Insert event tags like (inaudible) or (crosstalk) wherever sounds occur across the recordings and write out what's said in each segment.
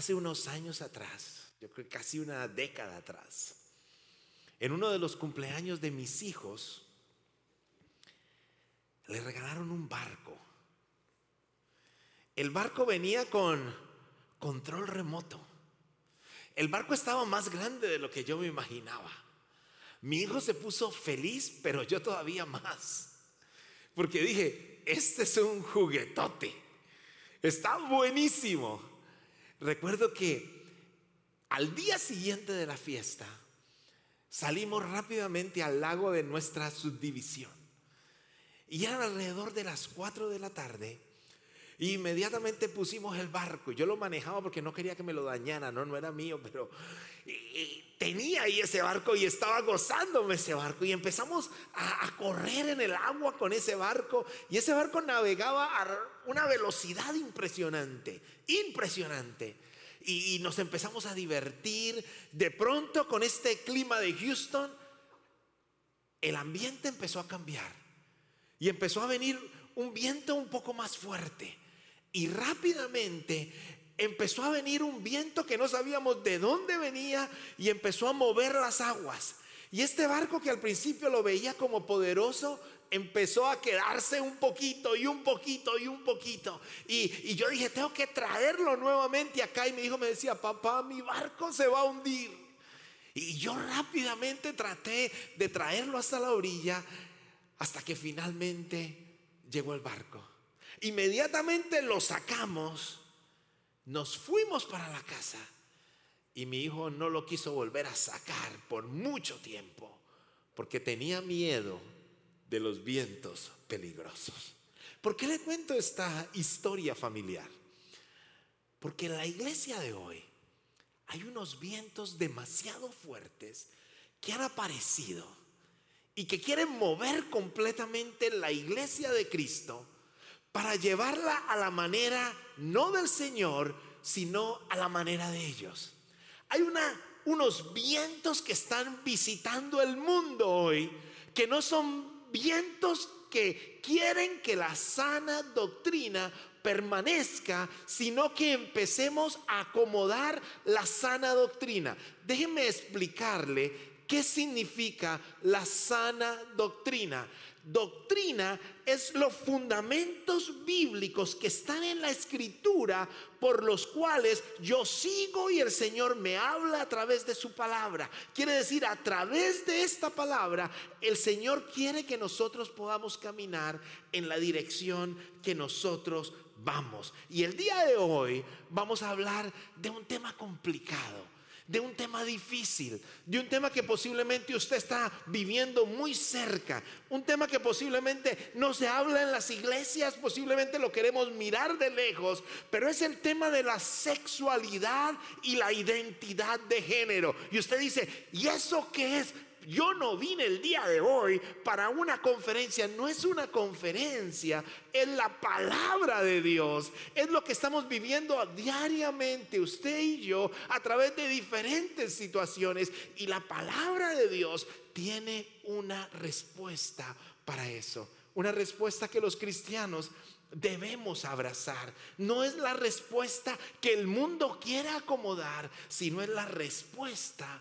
hace unos años atrás, yo creo casi una década atrás, en uno de los cumpleaños de mis hijos, le regalaron un barco. El barco venía con control remoto. El barco estaba más grande de lo que yo me imaginaba. Mi hijo se puso feliz, pero yo todavía más. Porque dije, este es un juguetote. Está buenísimo. Recuerdo que al día siguiente de la fiesta salimos rápidamente al lago de nuestra subdivisión. Y eran alrededor de las 4 de la tarde. Inmediatamente pusimos el barco. Yo lo manejaba porque no quería que me lo dañara, no, no era mío, pero tenía ahí ese barco y estaba gozándome ese barco. Y empezamos a, a, correr en el agua con ese barco. Y ese barco navegaba a una velocidad impresionante, impresionante. Y, y nos empezamos a divertir. De pronto, con este clima de Houston, el ambiente empezó a cambiar. Y empezó a venir un viento un poco más fuerte. Y rápidamente empezó a venir un viento que no sabíamos de dónde venía y empezó a mover las aguas. Y este barco que al principio lo veía como poderoso, empezó a quedarse un poquito y un poquito y un poquito. Y, y, yo dije, tengo que traerlo nuevamente acá. Y mi hijo me decía, papá, mi barco se va a hundir. Y yo rápidamente traté de traerlo hasta la orilla hasta que finalmente llegó el barco. Inmediatamente lo sacamos, nos fuimos para la casa y mi hijo no lo quiso volver a sacar por mucho tiempo porque tenía miedo de los vientos peligrosos. ¿Por qué le cuento esta historia familiar? Porque en la iglesia de hoy hay unos vientos demasiado fuertes que han aparecido y que quieren mover completamente la iglesia de Cristo para llevarla a la manera no del Señor, sino a la manera de ellos. Hay una, unos vientos que están visitando el mundo hoy, que no son vientos que quieren que la sana doctrina permanezca, sino que empecemos a acomodar la sana doctrina. Déjenme explicarle ¿Qué significa la sana doctrina? Doctrina es los fundamentos bíblicos que están en la escritura por los cuales yo sigo y el Señor me habla a través de su palabra. Quiere decir, a través de esta palabra, el Señor quiere que nosotros podamos caminar en la dirección que nosotros vamos. Y el día de hoy vamos a hablar de un tema complicado de un tema difícil, de un tema que posiblemente usted está viviendo muy cerca, un tema que posiblemente no se habla en las iglesias, posiblemente lo queremos mirar de lejos, pero es el tema de la sexualidad y la identidad de género. Y usted dice, ¿y eso qué es? Yo no vine el día de hoy para una conferencia, no es una conferencia, es la palabra de Dios, es lo que estamos viviendo diariamente usted y yo a través de diferentes situaciones. Y la palabra de Dios tiene una respuesta para eso, una respuesta que los cristianos debemos abrazar. No es la respuesta que el mundo quiere acomodar, sino es la respuesta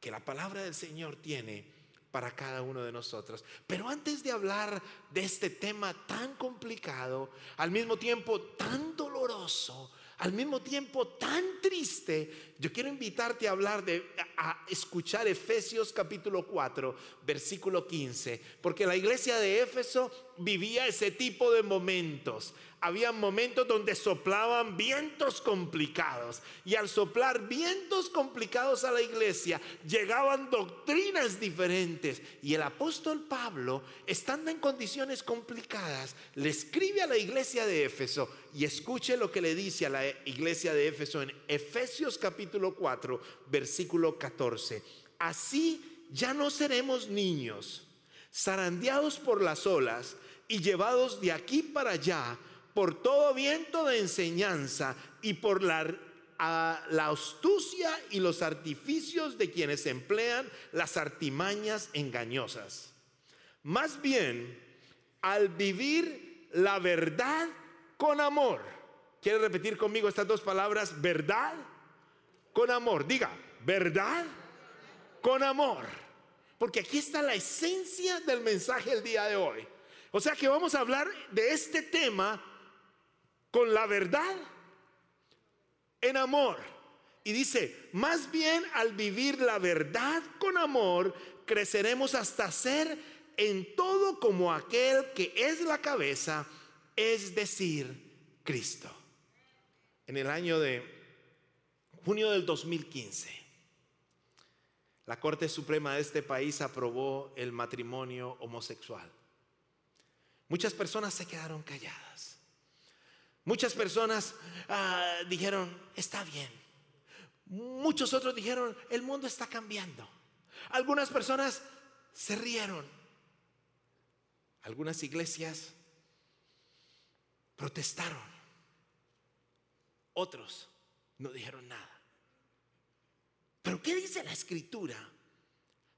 que la palabra del Señor tiene para cada uno de nosotros. Pero antes de hablar de este tema tan complicado, al mismo tiempo tan doloroso, al mismo tiempo tan triste, yo quiero invitarte a hablar de a escuchar Efesios capítulo 4, versículo 15, porque la iglesia de Éfeso vivía ese tipo de momentos había momentos donde soplaban vientos complicados. Y al soplar vientos complicados a la iglesia, llegaban doctrinas diferentes. Y el apóstol Pablo, estando en condiciones complicadas, le escribe a la iglesia de Éfeso y escuche lo que le dice a la iglesia de Éfeso en Efesios capítulo 4, versículo 14. Así ya no seremos niños, zarandeados por las olas y llevados de aquí para allá por todo viento de enseñanza y por la, la astucia y los artificios de quienes emplean las artimañas engañosas. Más bien, al vivir la verdad con amor, ¿Quiere repetir conmigo estas dos palabras? Verdad con amor. Diga, verdad con amor. Porque aquí está la esencia del mensaje el día de hoy. O sea que vamos a hablar de este tema con la verdad en amor. Y dice, más bien al vivir la verdad con amor, creceremos hasta ser en todo como aquel que es la cabeza, es decir, Cristo. En el año de junio del 2015, la Corte Suprema de este país aprobó el matrimonio homosexual. Muchas personas se quedaron calladas. Muchas personas ah, dijeron, está bien. Muchos otros dijeron, el mundo está cambiando. Algunas personas se rieron. Algunas iglesias protestaron. Otros no dijeron nada. Pero ¿qué dice la escritura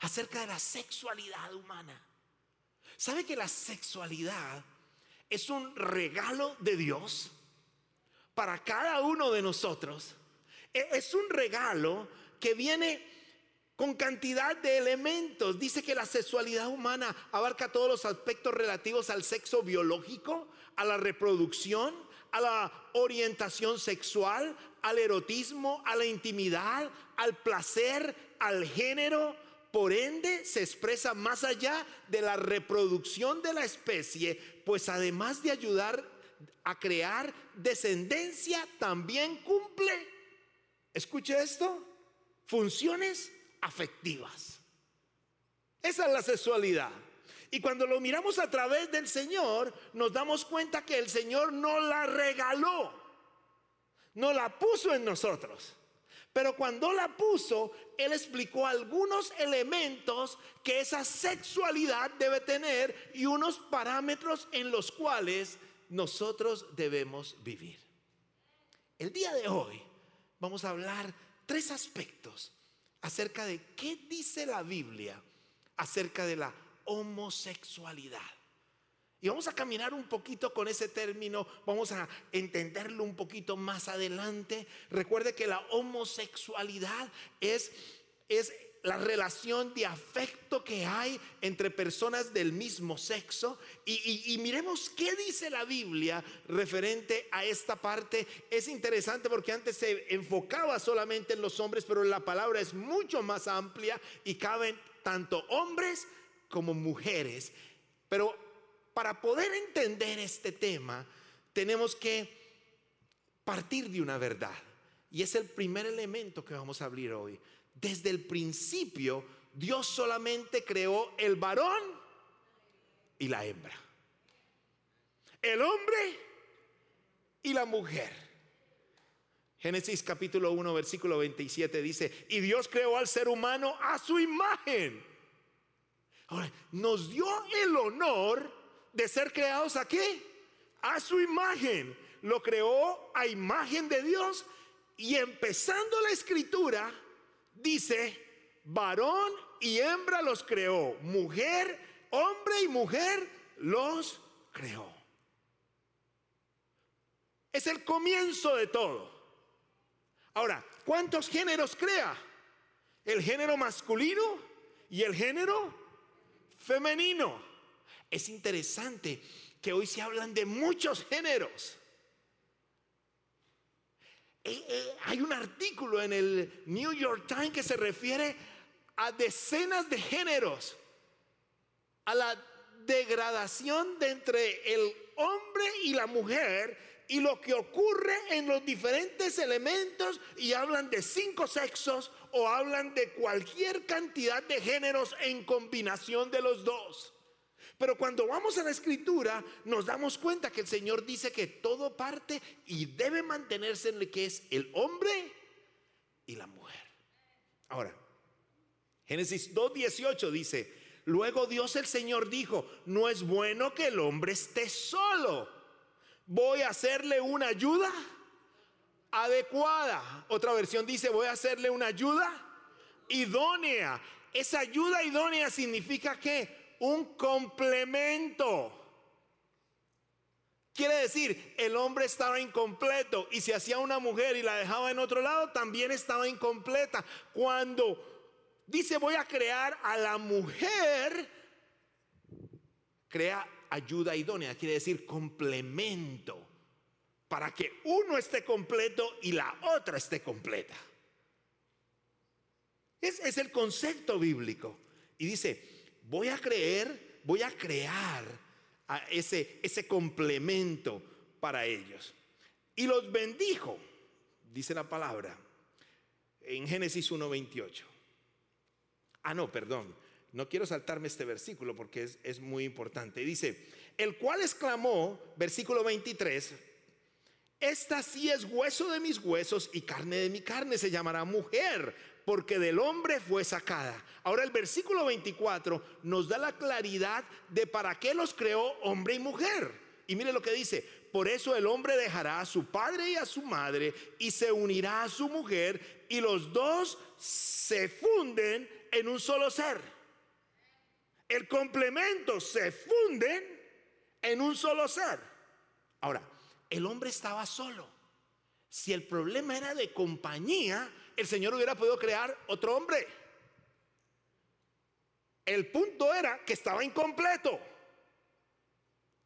acerca de la sexualidad humana? ¿Sabe que la sexualidad es un regalo de Dios para cada uno de nosotros? E, es un regalo que viene con cantidad de elementos. Dice que la sexualidad humana abarca todos los aspectos relativos al sexo biológico, a la reproducción, a la orientación sexual, al erotismo, a la intimidad, al placer, al género. Por ende, se expresa más allá de la reproducción de la especie, pues además de ayudar a crear descendencia, también cumple, escuche esto, funciones afectivas. Esa es la sexualidad. Y cuando lo miramos a través del Señor, nos damos cuenta que el Señor no la regaló, no la puso en nosotros. Pero cuando la puso, Él explicó algunos elementos que esa sexualidad debe tener y unos parámetros en los cuales nosotros debemos vivir. El día de hoy vamos a hablar tres aspectos acerca de qué dice la Biblia acerca de la homosexualidad. Y vamos a caminar un poquito con ese término, vamos a entenderlo un poquito más adelante. Recuerde que la homosexualidad es, es la relación de afecto que hay entre personas del mismo sexo. Y, miremos qué dice la Biblia referente a esta parte. Es interesante porque antes se enfocaba solamente en los hombres, pero la palabra es mucho más amplia y caben tanto hombres como mujeres. Pero para poder entender este tema, tenemos que partir de una verdad. Y es el primer elemento que vamos a abrir hoy. Desde el principio, Dios solamente creó el varón y la hembra. El hombre y la mujer. Génesis capítulo 1, versículo 27 dice, y Dios creó al ser humano a su imagen. Ahora, nos dio el honor de ser creados aquí, a su imagen. Lo creó a imagen de Dios y empezando la escritura, dice, varón y hembra los creó, mujer, hombre y mujer los creó. Es el comienzo de todo. Ahora, ¿cuántos géneros crea? El género masculino y el género femenino. Es interesante que hoy se hablan de muchos géneros. Eh, eh, hay un artículo en el New York Times que se refiere a decenas de géneros, a la degradación de entre el hombre y la mujer y lo que ocurre en los diferentes elementos y hablan de cinco sexos o hablan de cualquier cantidad de géneros en combinación de los dos. Pero cuando vamos a la escritura nos damos cuenta que el Señor dice que todo parte y debe mantenerse en lo que es el hombre y la mujer. Ahora, Génesis 2.18 dice, luego Dios el Señor dijo, no es bueno que el hombre esté solo. Voy a hacerle una ayuda adecuada. Otra versión dice, voy a hacerle una ayuda idónea. Esa ayuda idónea significa que un complemento. Quiere decir, el hombre estaba incompleto y si hacía una mujer y la dejaba en otro lado, también estaba incompleta. Cuando dice voy a crear a la mujer, crea ayuda idónea, quiere decir complemento, para que uno esté completo y la otra esté completa. Es, es el concepto bíblico. Y dice, voy a creer, voy a crear ese, ese complemento para ellos. Y los bendijo, dice la palabra, en Génesis 1.28. Ah, no, perdón. No quiero saltarme este versículo porque es, es, muy importante. Dice, el cual exclamó, versículo 23, esta sí es hueso de mis huesos y carne de mi carne, se llamará mujer, porque del hombre fue sacada. Ahora el versículo 24 nos da la claridad de para qué los creó hombre y mujer. Y mire lo que dice, por eso el hombre dejará a su padre y a su madre y se unirá a su mujer y los dos se funden en un solo ser. El complemento se funden en un solo ser. Ahora, el hombre estaba solo. Si el problema era de compañía, el Señor hubiera podido crear otro hombre. El punto era que estaba incompleto.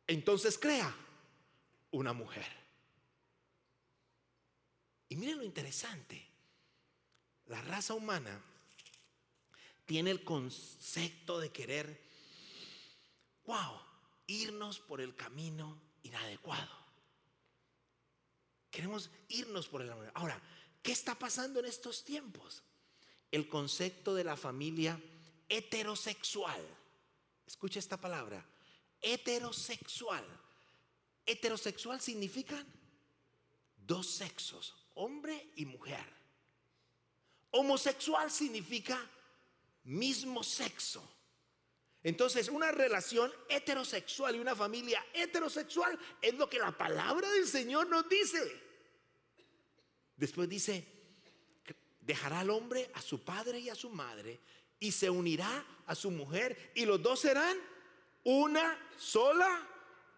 Entonces crea una mujer. Y miren lo interesante. La raza humana tiene el concepto de querer, wow, irnos por el camino inadecuado. Queremos irnos por el. Ahora, ¿Qué está pasando en estos tiempos? El concepto de la familia heterosexual. Escucha esta palabra. Heterosexual. Heterosexual significa dos sexos, hombre y mujer. Homosexual significa mismo sexo. Entonces, una relación heterosexual y una familia heterosexual es lo que la palabra del Señor nos dice. Después dice, dejará al hombre a su padre y a su madre y se unirá a su mujer y los dos serán una sola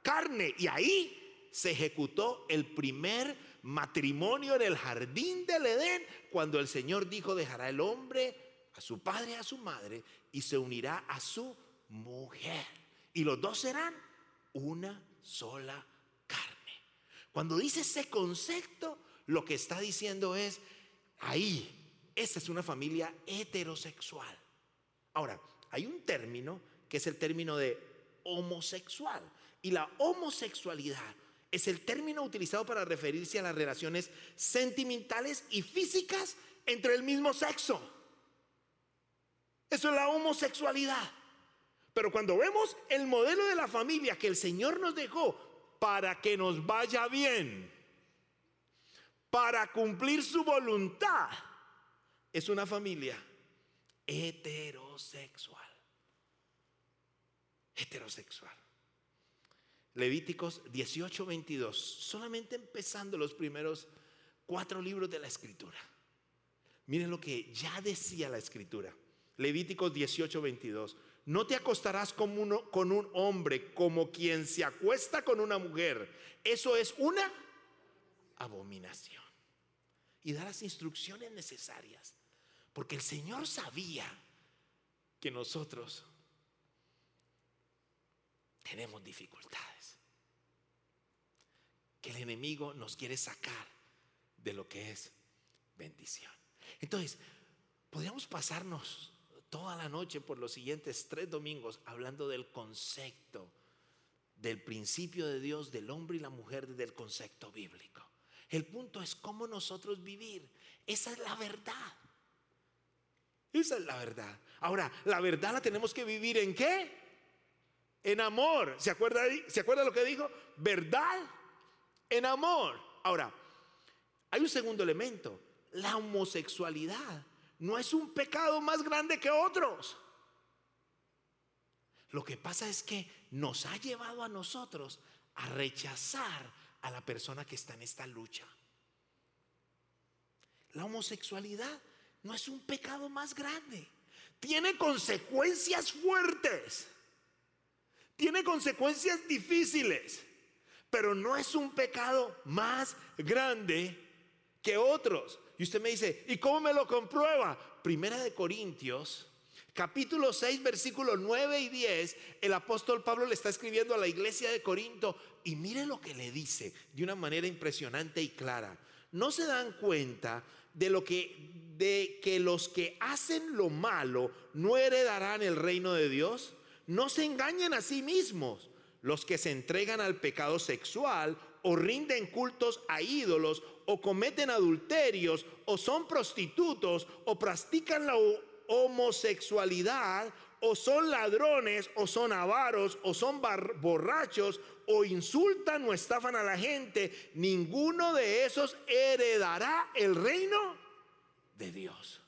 carne. Y ahí se ejecutó el primer matrimonio en el jardín del Edén cuando el Señor dijo, dejará el hombre a su padre y a su madre y se unirá a su mujer. Y los dos serán una sola carne. Cuando dice ese concepto, lo que está diciendo es, ahí, esta es una familia heterosexual. Ahora, hay un término que es el término de homosexual. Y la homosexualidad es el término utilizado para referirse a las relaciones sentimentales y físicas entre el mismo sexo. Eso es la homosexualidad. Pero cuando vemos el modelo de la familia que el Señor nos dejó para que nos vaya bien, para cumplir su voluntad, es una familia heterosexual. Heterosexual. Levíticos 18, 22, solamente empezando los primeros cuatro libros de la escritura. Miren lo que ya decía la escritura. Levíticos 18, 22. No te acostarás con, uno, con un hombre como quien se acuesta con una mujer. Eso es una abominación y dar las instrucciones necesarias. Porque el Señor sabía que nosotros tenemos dificultades. Que el enemigo nos quiere sacar de lo que es bendición. Entonces, podríamos pasarnos toda la noche por los siguientes tres domingos hablando del concepto, del principio de Dios, del hombre y la mujer, del concepto bíblico. El punto es cómo nosotros vivir. Esa es la verdad. Esa es la verdad. Ahora, la verdad la tenemos que vivir en qué? En amor. ¿Se acuerda, ¿Se acuerda lo que dijo? Verdad en amor. Ahora, hay un segundo elemento. La homosexualidad no es un pecado más grande que otros. Lo que pasa es que nos ha llevado a nosotros a rechazar a la persona que está en esta lucha. La homosexualidad no es un pecado más grande. Tiene consecuencias fuertes. Tiene consecuencias difíciles. pero no es un pecado más grande que otros. Y usted me dice, ¿y cómo me lo comprueba? Primera de Corintios, capítulo 6, versículos 9 y 10, el apóstol Pablo le está escribiendo a la iglesia de Corinto y mire lo que le dice de una manera impresionante y clara. No se dan cuenta de lo que de que los que hacen lo malo no heredarán el reino de Dios. No se engañen a sí mismos. Los que se entregan al pecado sexual o rinden cultos a ídolos o cometen adulterios o son prostitutos o practican la homosexualidad o son ladrones o son avaros o son borrachos o insultan o estafan a la gente, ninguno de esos heredará el reino de Dios.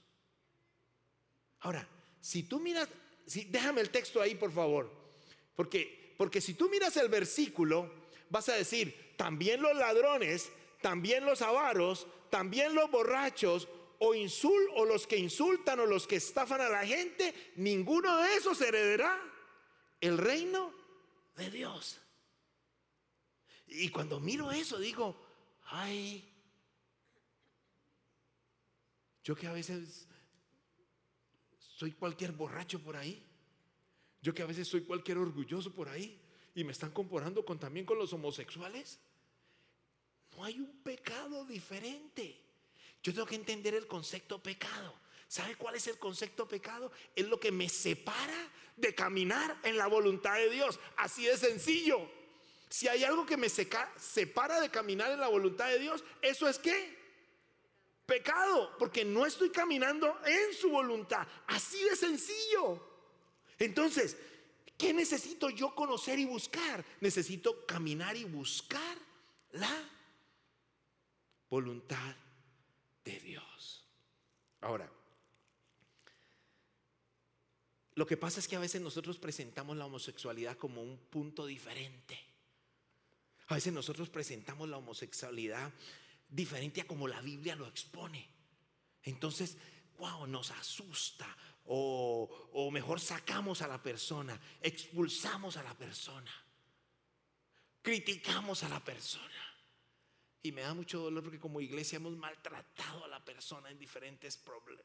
Ahora, si tú miras, si, déjame el texto ahí por favor, porque, porque si tú miras el versículo, vas a decir, también los ladrones, también los avaros, también los borrachos, o, insul, o los que insultan o los que estafan a la gente, ninguno de esos heredará el reino de Dios. Y cuando miro eso digo, ay, yo que a veces soy cualquier borracho por ahí, yo que a veces soy cualquier orgulloso por ahí y me están comparando con también con los homosexuales. No hay un pecado diferente. Yo tengo que entender el concepto pecado. ¿Sabe cuál es el concepto pecado? Es lo que me separa de caminar en la voluntad de Dios. Así de sencillo. Si hay algo que me separa de caminar en la voluntad de Dios, ¿eso es qué? Pecado, porque no estoy caminando en su voluntad. Así de sencillo. Entonces, ¿qué necesito yo conocer y buscar? Necesito caminar y buscar la voluntad de Dios. Ahora, lo que pasa es que a veces nosotros presentamos la homosexualidad como un punto diferente. A veces nosotros presentamos la homosexualidad diferente a como la Biblia lo expone. Entonces, wow, nos asusta. O, o mejor sacamos a la persona, expulsamos a la persona, criticamos a la persona. Y me da mucho dolor porque como iglesia hemos maltratado a la persona en diferentes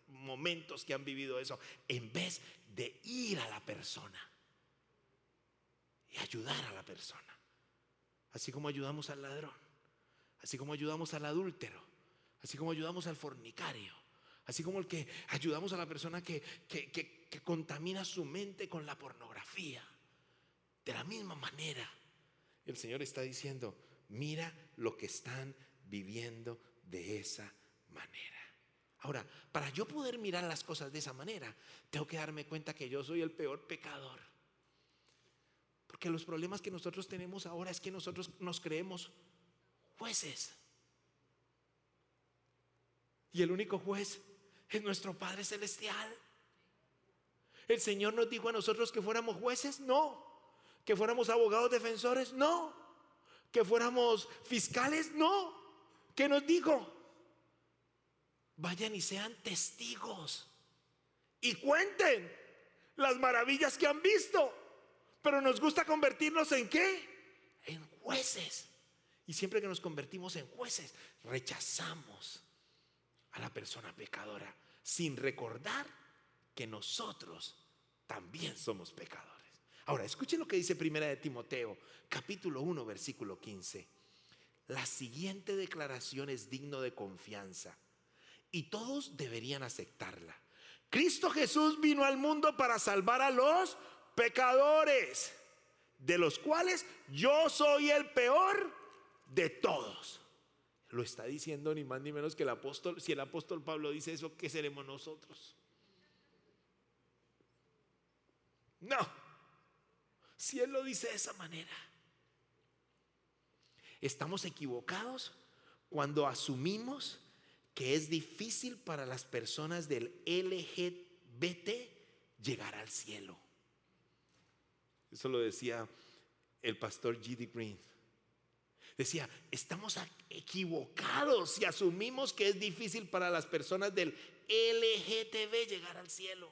momentos que han vivido eso, en vez de ir a la persona y ayudar a la persona. Así como ayudamos al ladrón, así como ayudamos al adúltero, así como ayudamos al fornicario, así como el que ayudamos a la persona que, que, que contamina su mente con la pornografía. De la misma manera, el Señor está diciendo, Mira lo que están viviendo de esa manera. Ahora, para yo poder mirar las cosas de esa manera, tengo que darme cuenta que yo soy el peor pecador. Porque los problemas que nosotros tenemos ahora es que nosotros nos creemos jueces. Y el único juez es nuestro Padre Celestial. ¿El Señor nos dijo a nosotros que fuéramos jueces? No. ¿Que fuéramos abogados defensores? No que fuéramos fiscales, no. ¿Qué nos dijo? Vayan y sean testigos y cuenten las maravillas que han visto. Pero nos gusta convertirnos en qué? En jueces. Y siempre que nos convertimos en jueces, rechazamos a la persona pecadora sin recordar que nosotros también somos pecadores. Ahora, escuchen lo que dice Primera de Timoteo, capítulo 1, versículo 15. La siguiente declaración es digno de confianza y todos deberían aceptarla. Cristo Jesús vino al mundo para salvar a los pecadores, de los cuales yo soy el peor de todos. Lo está diciendo ni más ni menos que el apóstol. Si el apóstol Pablo dice eso, ¿qué seremos nosotros? No, si Él lo dice de esa manera. Estamos equivocados cuando asumimos que es difícil para las personas del LGBT llegar al cielo. Eso lo decía el pastor G.D. Green. Decía, estamos equivocados si asumimos que es difícil para las personas del LGTB llegar al cielo.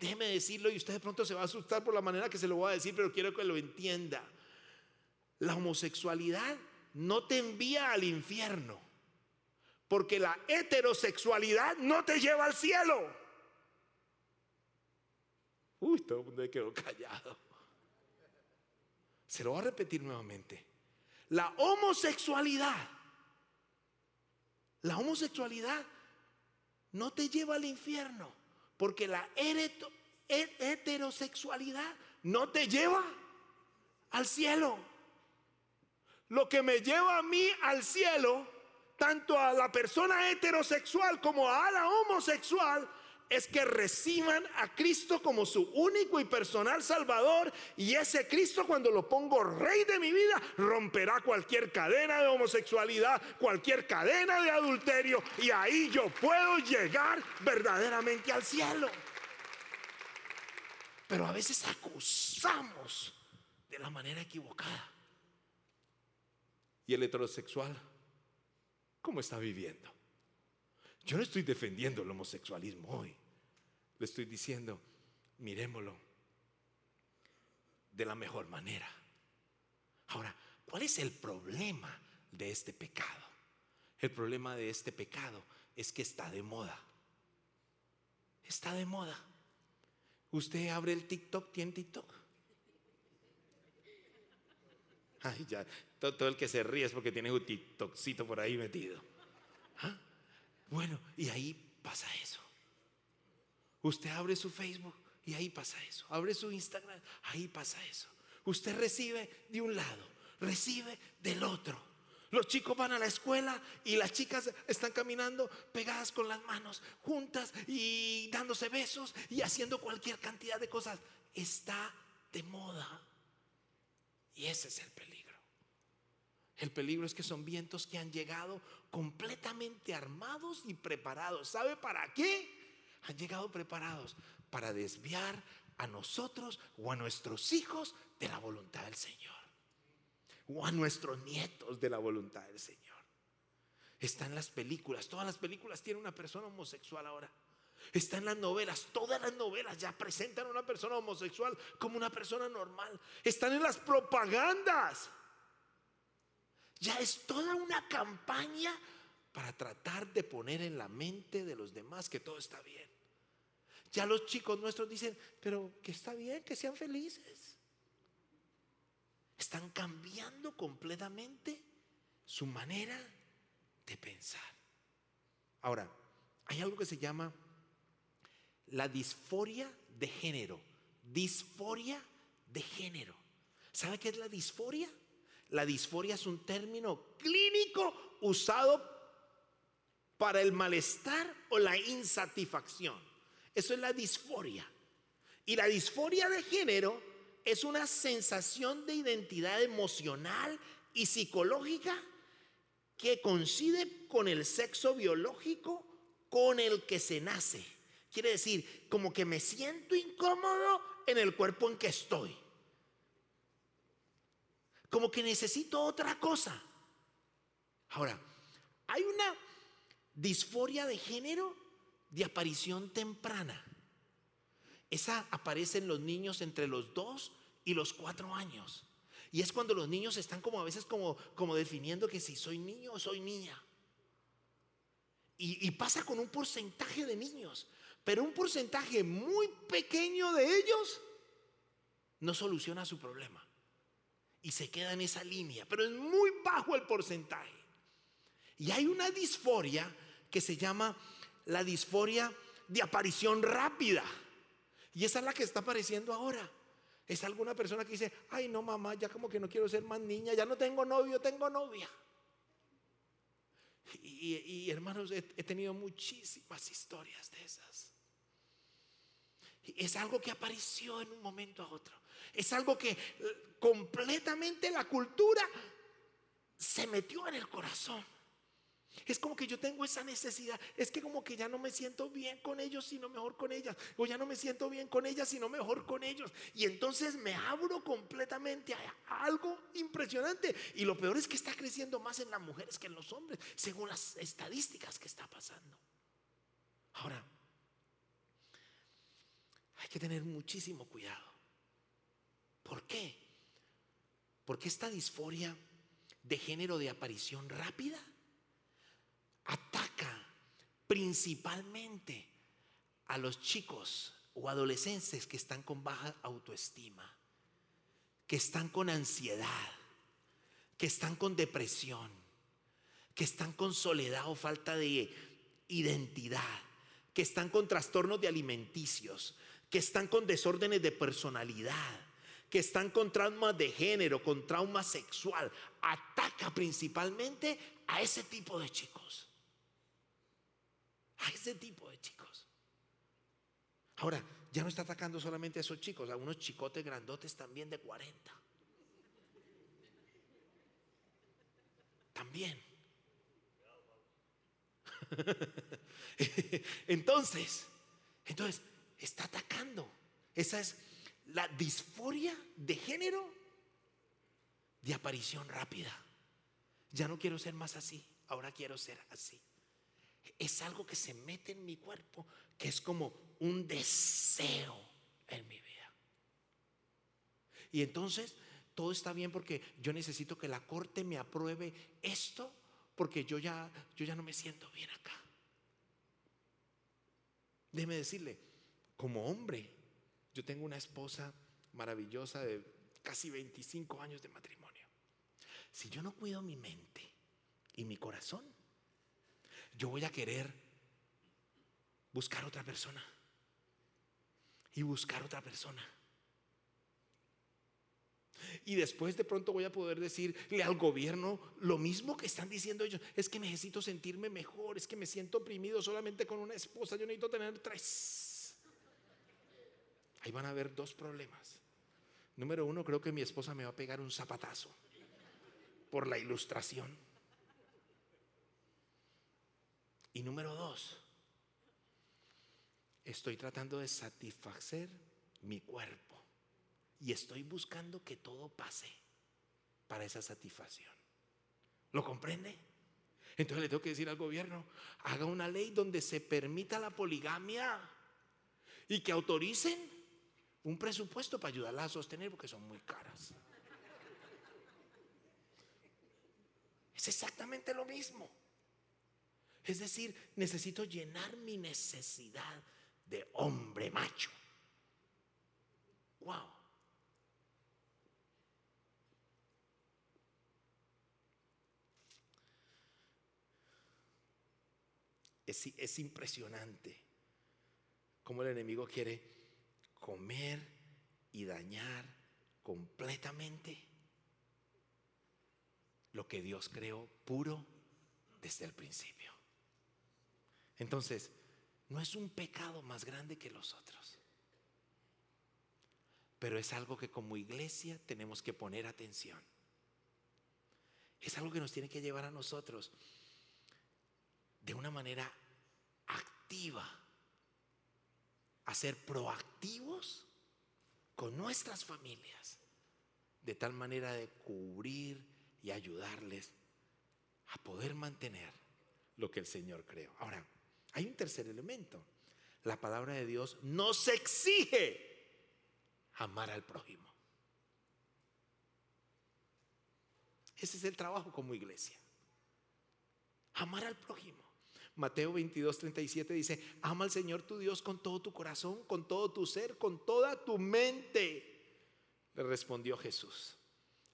Déjeme decirlo y usted de pronto se va a asustar por la manera que se lo voy a decir, pero quiero que lo entienda. la homosexualidad no te envía al infierno, porque la heterosexualidad no te lleva al cielo. Uy, todo el mundo quedó callado. Se lo voy a repetir nuevamente. La homosexualidad, la homosexualidad no te lleva al infierno, porque la heterosexualidad no te lleva al cielo. Lo que me lleva a mí al cielo, tanto a la persona heterosexual como a la homosexual, es que reciban a Cristo como su único y personal Salvador. Y ese Cristo cuando lo pongo rey de mi vida, romperá cualquier cadena de homosexualidad, cualquier cadena de adulterio. Y ahí yo puedo llegar verdaderamente al cielo. Pero a veces acusamos de la manera equivocada. ¿Y el heterosexual cómo está viviendo? Yo no estoy defendiendo el homosexualismo hoy. Le estoy diciendo, miremoslo de la mejor manera. Ahora, ¿cuál es el problema de este pecado? El problema de este pecado es que está de moda. Está de moda. Usted abre el TikTok, tiene TikTok. Ay, ya, todo, el que se ríe es porque tiene un TikTokcito por ahí metido. ¿Ah? Bueno, y ahí pasa eso. Usted abre su Facebook y ahí pasa eso. Abre su Instagram, ahí pasa eso. Usted recibe de un lado, recibe del otro. Los chicos van a la escuela y las chicas están caminando pegadas con las manos juntas y dándose besos y haciendo cualquier cantidad de cosas. Está de moda. Y ese es el peligro. El peligro es que son vientos que han llegado completamente armados y preparados. ¿Sabe para qué? Han llegado preparados para desviar a nosotros o a nuestros hijos de la voluntad del Señor. O a nuestros nietos de la voluntad del Señor. Están las películas, todas las películas tienen una persona homosexual ahora. Están las novelas, todas las novelas ya presentan a una persona homosexual como una persona normal. Están en las propagandas. Ya es toda una campaña para tratar de poner en la mente de los demás que todo está bien. Ya los chicos nuestros dicen, pero que está bien, que sean felices. Están cambiando completamente su manera de pensar. Ahora, hay algo que se llama la disforia de género. Disforia de género. ¿Sabe qué es la disforia? La disforia es un término clínico usado para el malestar o la insatisfacción. Eso es la disforia. Y la disforia de género es una sensación de identidad emocional y psicológica que coincide con el sexo biológico con el que se nace. Quiere decir, como que me siento incómodo en el cuerpo en que estoy. Como que necesito otra cosa. Ahora, hay una disforia de género de aparición temprana. Esa aparece en los niños entre los 2 y los 4 años. Y es cuando los niños están como a veces como, como definiendo que si soy niño o soy niña. Y, y pasa con un porcentaje de niños, pero un porcentaje muy pequeño de ellos no soluciona su problema. Y se queda en esa línea, pero es muy bajo el porcentaje. Y hay una disforia que se llama la disforia de aparición rápida. Y esa es la que está apareciendo ahora. Es alguna persona que dice, ay no mamá, ya como que no quiero ser más niña, ya no tengo novio, tengo novia. Y, hermanos, he, tenido muchísimas historias de esas. Es algo que apareció en un momento a otro. Es algo que eh, completamente la cultura se metió en el corazón. Es como que yo tengo esa necesidad. Es que como que ya no me siento bien con ellos, sino mejor con ellas. O ya no me siento bien con ellas, sino mejor con ellos. Y entonces me abro completamente a algo impresionante. Y lo peor es que está creciendo más en las mujeres que en los hombres, según las estadísticas que está pasando. Ahora, hay que tener muchísimo cuidado. ¿Por qué? Porque esta disforia de género de aparición rápida ataca principalmente a los chicos o adolescentes que están con baja autoestima, que están con ansiedad, que están con depresión, que están con soledad o falta de identidad, que están con trastornos de alimenticios, que están con desórdenes de personalidad, que están con traumas de género, con trauma sexual, ataca principalmente a ese tipo de chicos. A ese tipo de chicos. Ahora, ya no está atacando solamente a esos chicos, a unos chicotes grandotes también de 40. También. (laughs) entonces, entonces, está atacando. Esa es la disforia de género de aparición rápida. Ya no quiero ser más así, ahora quiero ser así. Es algo que se mete en mi cuerpo, que es como un deseo en mi vida. Y entonces todo está bien porque yo necesito que la corte me apruebe esto porque yo ya yo ya no me siento bien acá. Déjeme decirle, como hombre, yo tengo una esposa maravillosa de casi 25 años de matrimonio. Si yo no cuido mi mente y mi corazón, yo voy a querer buscar otra persona y buscar otra persona. Y después de pronto voy a poder decirle al gobierno lo mismo que están diciendo ellos. Es que necesito sentirme mejor, es que me siento oprimido solamente con una esposa, yo necesito tener tres. Ahí van a haber dos problemas. Número uno, creo que mi esposa me va a pegar un zapatazo por la ilustración. Y número dos, estoy tratando de satisfacer mi cuerpo y estoy buscando que todo pase para esa satisfacción. ¿Lo comprende? Entonces le tengo que decir al gobierno, haga una ley donde se permita la poligamia y que autoricen un presupuesto para ayudarla a sostener porque son muy caras. Es exactamente lo mismo. Es decir, necesito llenar mi necesidad de hombre macho. Wow. Es, es impresionante cómo el enemigo quiere comer y dañar completamente lo que Dios creó puro desde el principio. Entonces, no es un pecado más grande que los otros, pero es algo que como iglesia tenemos que poner atención. Es algo que nos tiene que llevar a nosotros de una manera activa a ser proactivos con nuestras familias, de tal manera de cubrir y ayudarles a poder mantener lo que el Señor creó. Ahora, hay un tercer elemento. La palabra de Dios nos exige amar al prójimo. Ese es el trabajo como iglesia. Amar al prójimo. Mateo 22, 37 dice, ama al Señor tu Dios con todo tu corazón, con todo tu ser, con toda tu mente. Le respondió Jesús.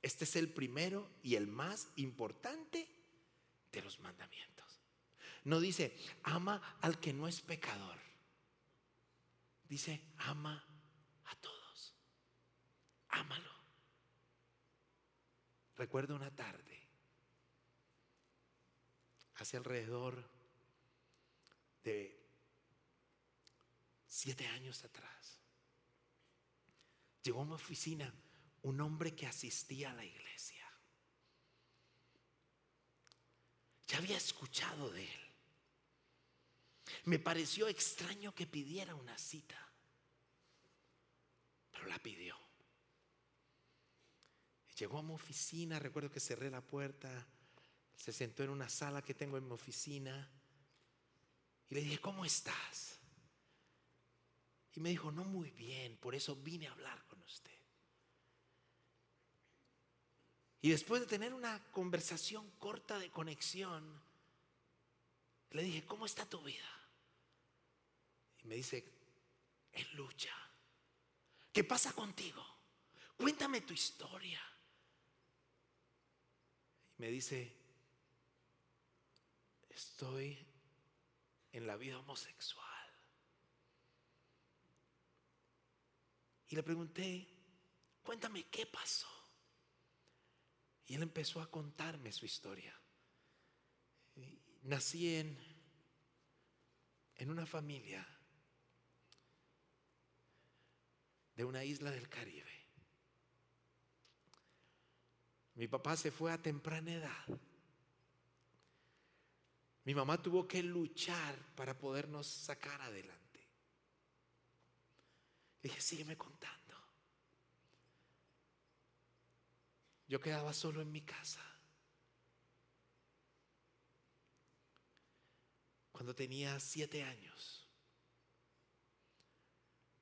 Este es el primero y el más importante de los mandamientos. No dice, ama al que no es pecador. Dice, ama a todos. Ámalo. Recuerdo una tarde, hace alrededor de siete años atrás. Llegó a mi oficina un hombre que asistía a la iglesia. Ya había escuchado de él. Me pareció extraño que pidiera una cita, pero la pidió. Llegó a mi oficina, recuerdo que cerré la puerta, se sentó en una sala que tengo en mi oficina y le dije, ¿cómo estás? Y me dijo, no muy bien, por eso vine a hablar con usted. Y después de tener una conversación corta de conexión, le dije, ¿cómo está tu vida? Me dice, en lucha. ¿Qué pasa contigo? Cuéntame tu historia. Y me dice, estoy en la vida homosexual. Y le pregunté, cuéntame qué pasó. Y él empezó a contarme su historia. Nací en, en una familia de una isla del Caribe. Mi papá se fue a temprana edad. Mi mamá tuvo que luchar para podernos sacar adelante. Le dije, sígueme contando. Yo quedaba solo en mi casa. Cuando tenía siete años,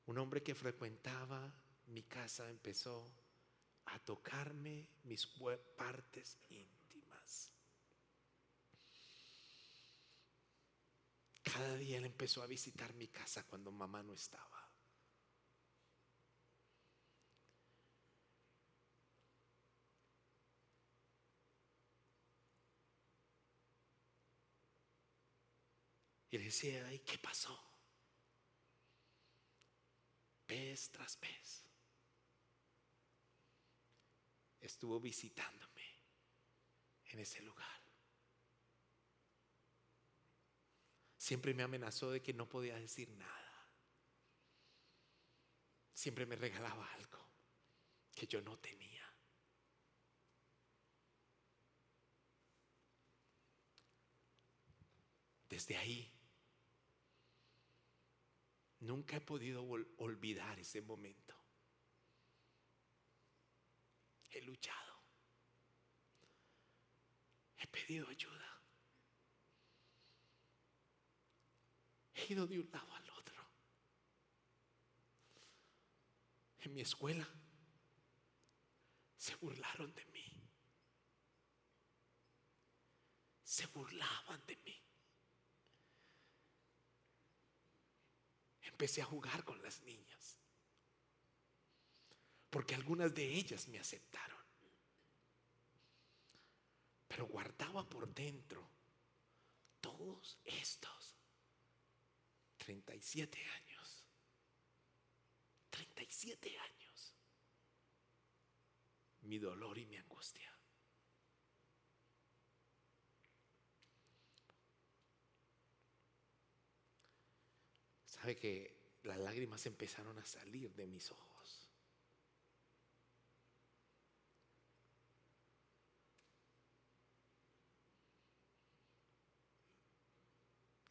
un hombre que frecuentaba mi casa empezó a tocarme mis partes íntimas. Cada día él empezó a visitar mi casa cuando mamá no estaba. Y le decía, ¿y qué pasó? Pez tras pez. Estuvo visitándome en ese lugar. Siempre me amenazó de que no podía decir nada. Siempre me regalaba algo que yo no tenía. Desde ahí Nunca he podido olvidar ese momento. He luchado. He pedido ayuda. He ido de un lado al otro. En mi escuela se burlaron de mí. Se burlaban de mí. Empecé a jugar con las niñas. Porque algunas de ellas me aceptaron. Pero guardaba por dentro todos estos 37 años. 37 años. Mi dolor y mi angustia. Sabe que las lágrimas empezaron a salir de mis ojos.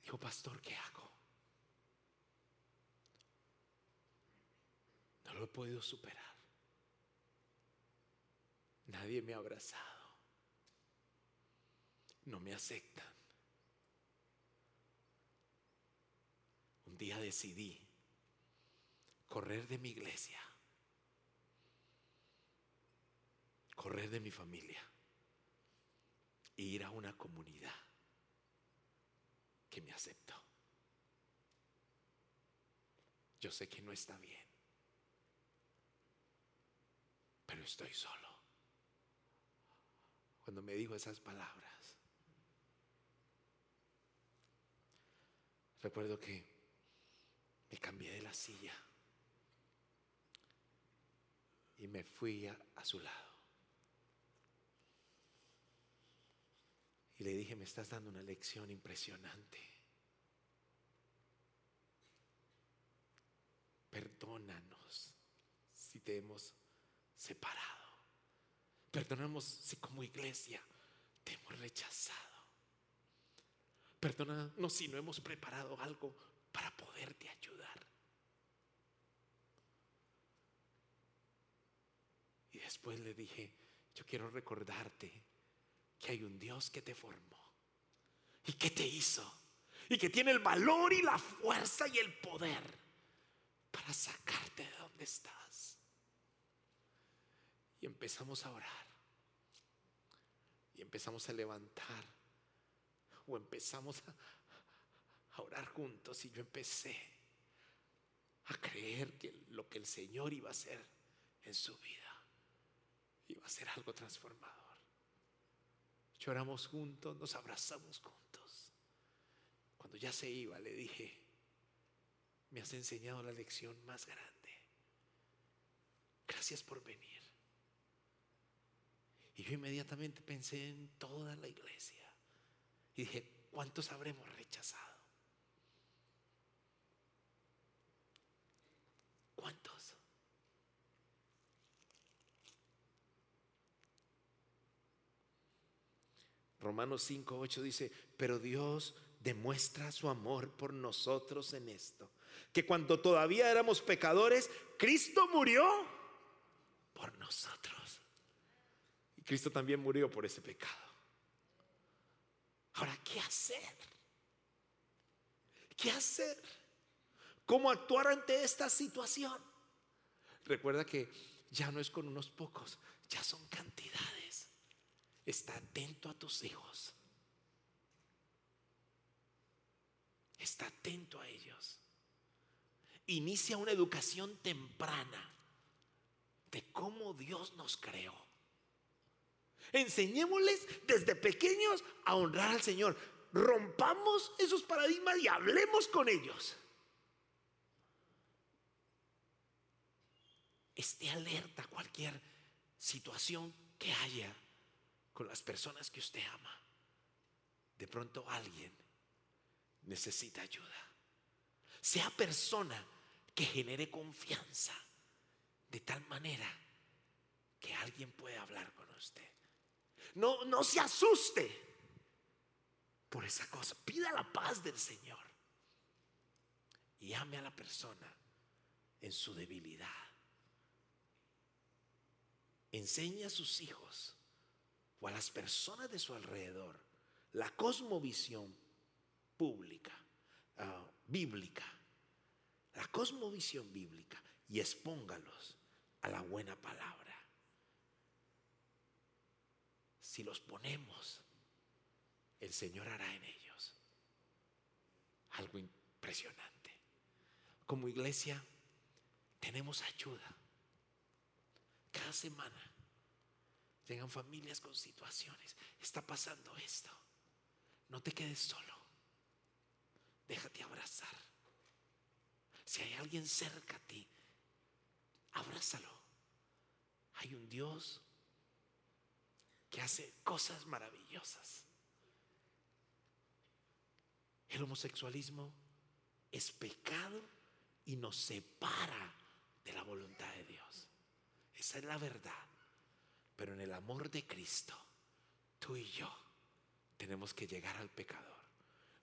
Dijo, pastor, ¿qué hago? No lo he podido superar. Nadie me ha abrazado. No me aceptan. Un día decidí correr de mi iglesia, correr de mi familia e ir a una comunidad que me aceptó. Yo sé que no está bien, pero estoy solo. Cuando me dijo esas palabras, recuerdo que me cambié de la silla y me fui a, a su lado. Y le dije, me estás dando una lección impresionante. Perdónanos si te hemos separado. Perdónanos si como iglesia te hemos rechazado. Perdónanos si no hemos preparado algo para poderte ayudar. Y después le dije, yo quiero recordarte que hay un Dios que te formó y que te hizo y que tiene el valor y la fuerza y el poder para sacarte de donde estás. Y empezamos a orar. y empezamos a levantar o empezamos a, a orar juntos y yo empecé a creer que lo que el Señor iba a hacer en su vida iba a ser algo transformador. Lloramos juntos, nos abrazamos juntos. Cuando ya se iba, le dije, me has enseñado la lección más grande. Gracias por venir. Y yo inmediatamente pensé en toda la iglesia. Y dije, ¿cuántos habremos rechazado? ¿Cuántos? Romanos 5, 8 dice, pero Dios demuestra su amor por nosotros en esto, que cuando todavía éramos pecadores, Cristo murió por nosotros. Y Cristo también murió por ese pecado. Ahora, ¿qué hacer? ¿Qué hacer? ¿Cómo actuar ante esta situación? Recuerda que ya no es con unos pocos, ya son cantidades. Está atento a tus hijos. Está atento a ellos. Inicia una educación temprana de cómo Dios nos creó. Enseñémosles desde pequeños a honrar al Señor. Rompamos esos paradigmas y hablemos con ellos. Esté alerta a cualquier situación que haya con las personas que usted ama. De pronto alguien necesita ayuda. Sea persona que genere confianza de tal manera que alguien pueda hablar con usted. No, no se asuste por esa cosa. Pida la paz del Señor y ame a la persona en su debilidad. Enseña a sus hijos o a las personas de su alrededor la cosmovisión pública, ah, bíblica, la cosmovisión bíblica y expóngalos a la buena palabra. Si los ponemos, el Señor hará en ellos algo impresionante. Como iglesia tenemos ayuda. Cada semana Llegan familias con situaciones. Está pasando esto. No te quedes solo. Déjate abrazar. Si hay alguien cerca a ti, abrázalo. Hay un Dios que hace cosas maravillosas. El homosexualismo es pecado y nos separa de la voluntad de Dios. Esa es la verdad. Pero en el amor de Cristo, tú y yo tenemos que llegar al pecador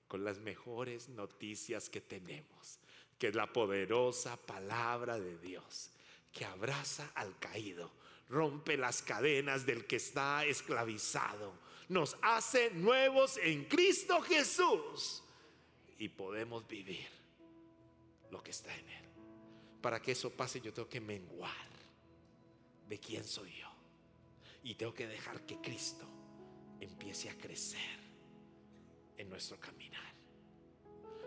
con las mejores noticias que tenemos, que es la poderosa palabra de Dios, que abraza al caído, rompe las cadenas del que está esclavizado, nos hace nuevos en Cristo Jesús y podemos vivir lo que está en Él. Para que eso pase yo tengo que menguar de quién soy yo. Y tengo que dejar que Cristo empiece a crecer en nuestro caminar.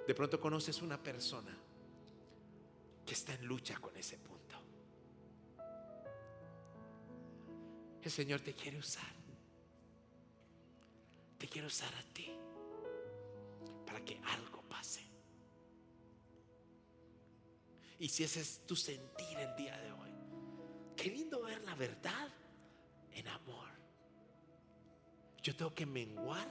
De pronto conoces una persona que está en lucha con ese punto. El Señor te quiere usar. Te quiere usar a ti para que algo pase. Y si ese es tu sentir el día de hoy, qué lindo ver la verdad en amor. Yo tengo que menguar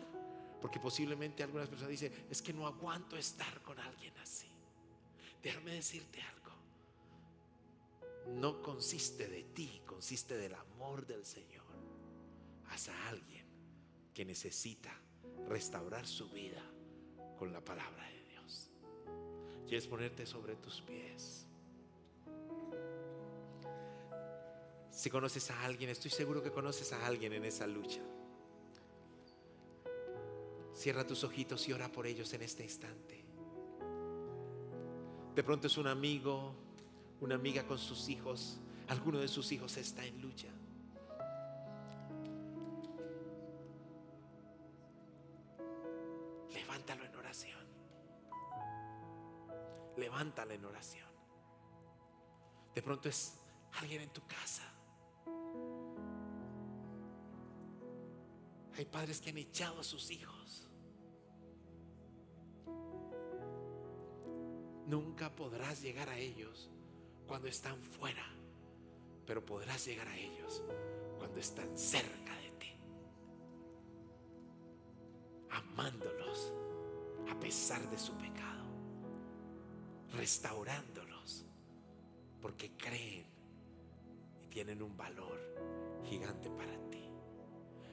porque posiblemente algunas personas dicen, es que no aguanto estar con alguien así. Déjame decirte algo. No consiste de ti, consiste del amor del Señor hacia alguien que necesita restaurar su vida con la palabra de Dios. Quieres ponerte sobre tus pies. Si conoces a alguien, estoy seguro que conoces a alguien en esa lucha. Cierra tus ojitos y ora por ellos en este instante. De pronto es un amigo, una amiga con sus hijos, alguno de sus hijos está en lucha. Levántalo en oración. Levántala en oración. De pronto es alguien en tu casa. Hay padres que han echado a sus hijos. Nunca podrás llegar a ellos cuando están fuera, pero podrás llegar a ellos cuando están cerca de ti, amándolos a pesar de su pecado, restaurándolos, porque creen y tienen un valor gigante para ti.